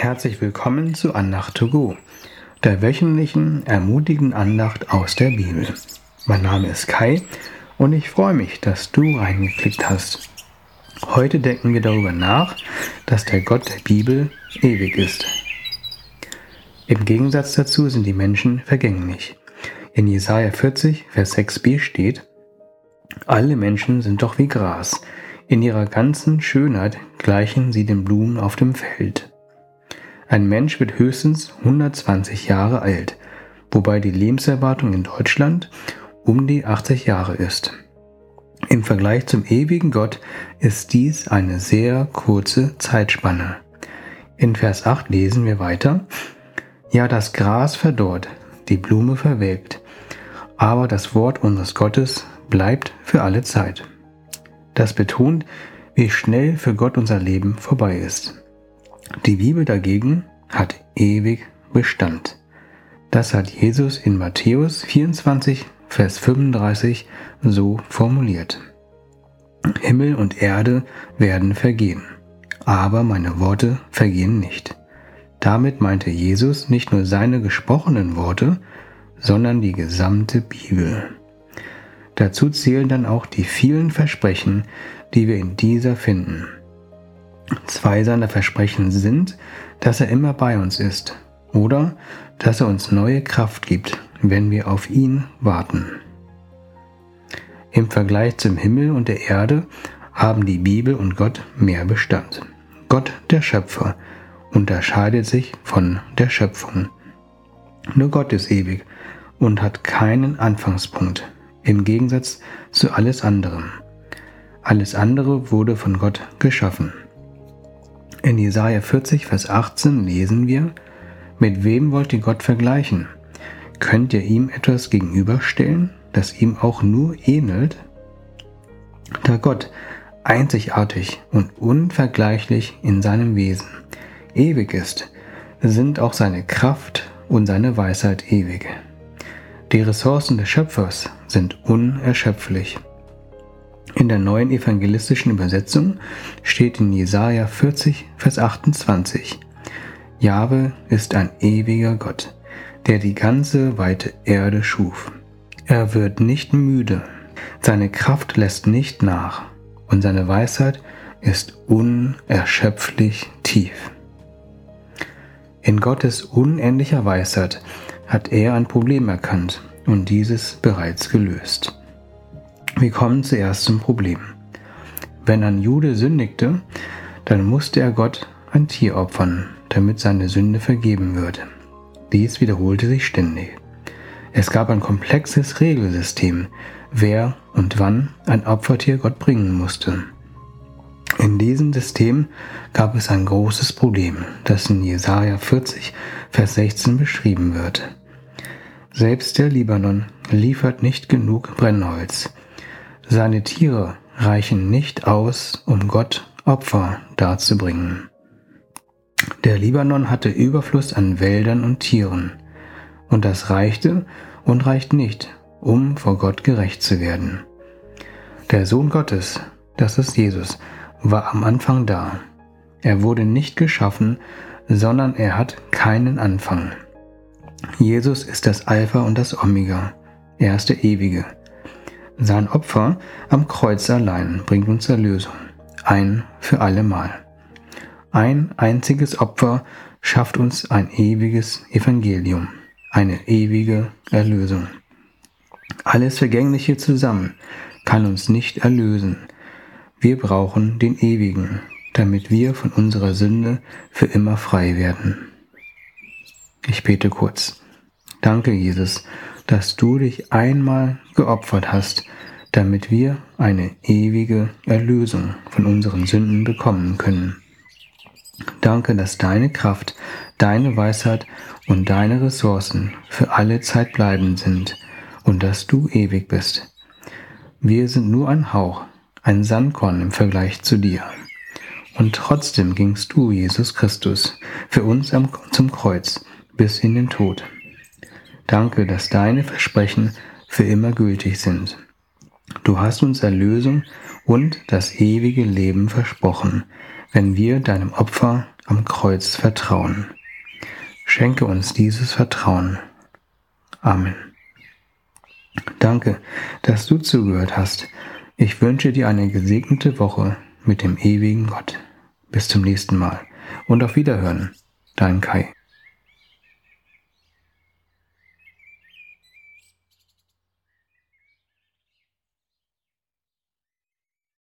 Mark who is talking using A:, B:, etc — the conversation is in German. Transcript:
A: Herzlich willkommen zu Andacht to go, der wöchentlichen ermutigenden Andacht aus der Bibel. Mein Name ist Kai und ich freue mich, dass du reingeklickt hast. Heute denken wir darüber nach, dass der Gott der Bibel ewig ist. Im Gegensatz dazu sind die Menschen vergänglich. In Jesaja 40, Vers 6b steht: Alle Menschen sind doch wie Gras, in ihrer ganzen Schönheit gleichen sie den Blumen auf dem Feld. Ein Mensch wird höchstens 120 Jahre alt, wobei die Lebenserwartung in Deutschland um die 80 Jahre ist. Im Vergleich zum ewigen Gott ist dies eine sehr kurze Zeitspanne. In Vers 8 lesen wir weiter, Ja, das Gras verdorrt, die Blume verwelkt, aber das Wort unseres Gottes bleibt für alle Zeit. Das betont, wie schnell für Gott unser Leben vorbei ist. Die Bibel dagegen hat ewig Bestand. Das hat Jesus in Matthäus 24, Vers 35 so formuliert. Himmel und Erde werden vergehen, aber meine Worte vergehen nicht. Damit meinte Jesus nicht nur seine gesprochenen Worte, sondern die gesamte Bibel. Dazu zählen dann auch die vielen Versprechen, die wir in dieser finden. Zwei seiner Versprechen sind, dass er immer bei uns ist oder dass er uns neue Kraft gibt, wenn wir auf ihn warten. Im Vergleich zum Himmel und der Erde haben die Bibel und Gott mehr Bestand. Gott, der Schöpfer, unterscheidet sich von der Schöpfung. Nur Gott ist ewig und hat keinen Anfangspunkt, im Gegensatz zu alles anderem. Alles andere wurde von Gott geschaffen. In Jesaja 40, Vers 18 lesen wir: Mit wem wollt ihr Gott vergleichen? Könnt ihr ihm etwas gegenüberstellen, das ihm auch nur ähnelt? Da Gott einzigartig und unvergleichlich in seinem Wesen ewig ist, sind auch seine Kraft und seine Weisheit ewig. Die Ressourcen des Schöpfers sind unerschöpflich. In der neuen evangelistischen Übersetzung steht in Jesaja 40, Vers 28: Jahwe ist ein ewiger Gott, der die ganze weite Erde schuf. Er wird nicht müde, seine Kraft lässt nicht nach und seine Weisheit ist unerschöpflich tief. In Gottes unendlicher Weisheit hat er ein Problem erkannt und dieses bereits gelöst. Wir kommen zuerst zum Problem. Wenn ein Jude sündigte, dann musste er Gott ein Tier opfern, damit seine Sünde vergeben würde. Dies wiederholte sich ständig. Es gab ein komplexes Regelsystem, wer und wann ein Opfertier Gott bringen musste. In diesem System gab es ein großes Problem, das in Jesaja 40, Vers 16 beschrieben wird. Selbst der Libanon liefert nicht genug Brennholz. Seine Tiere reichen nicht aus, um Gott Opfer darzubringen. Der Libanon hatte Überfluss an Wäldern und Tieren, und das reichte und reicht nicht, um vor Gott gerecht zu werden. Der Sohn Gottes, das ist Jesus, war am Anfang da. Er wurde nicht geschaffen, sondern er hat keinen Anfang. Jesus ist das Alpha und das Omega. Er ist der Ewige. Sein Opfer am Kreuz allein bringt uns Erlösung, ein für allemal. Ein einziges Opfer schafft uns ein ewiges Evangelium, eine ewige Erlösung. Alles Vergängliche zusammen kann uns nicht erlösen. Wir brauchen den Ewigen, damit wir von unserer Sünde für immer frei werden. Ich bete kurz. Danke, Jesus, dass du dich einmal geopfert hast, damit wir eine ewige Erlösung von unseren Sünden bekommen können. Danke, dass deine Kraft, deine Weisheit und deine Ressourcen für alle Zeit bleibend sind und dass du ewig bist. Wir sind nur ein Hauch, ein Sandkorn im Vergleich zu dir. Und trotzdem gingst du, Jesus Christus, für uns zum Kreuz bis in den Tod. Danke, dass deine Versprechen für immer gültig sind. Du hast uns Erlösung und das ewige Leben versprochen, wenn wir deinem Opfer am Kreuz vertrauen. Schenke uns dieses Vertrauen. Amen. Danke, dass du zugehört hast. Ich wünsche dir eine gesegnete Woche mit dem ewigen Gott. Bis zum nächsten Mal und auf Wiederhören. Dein Kai.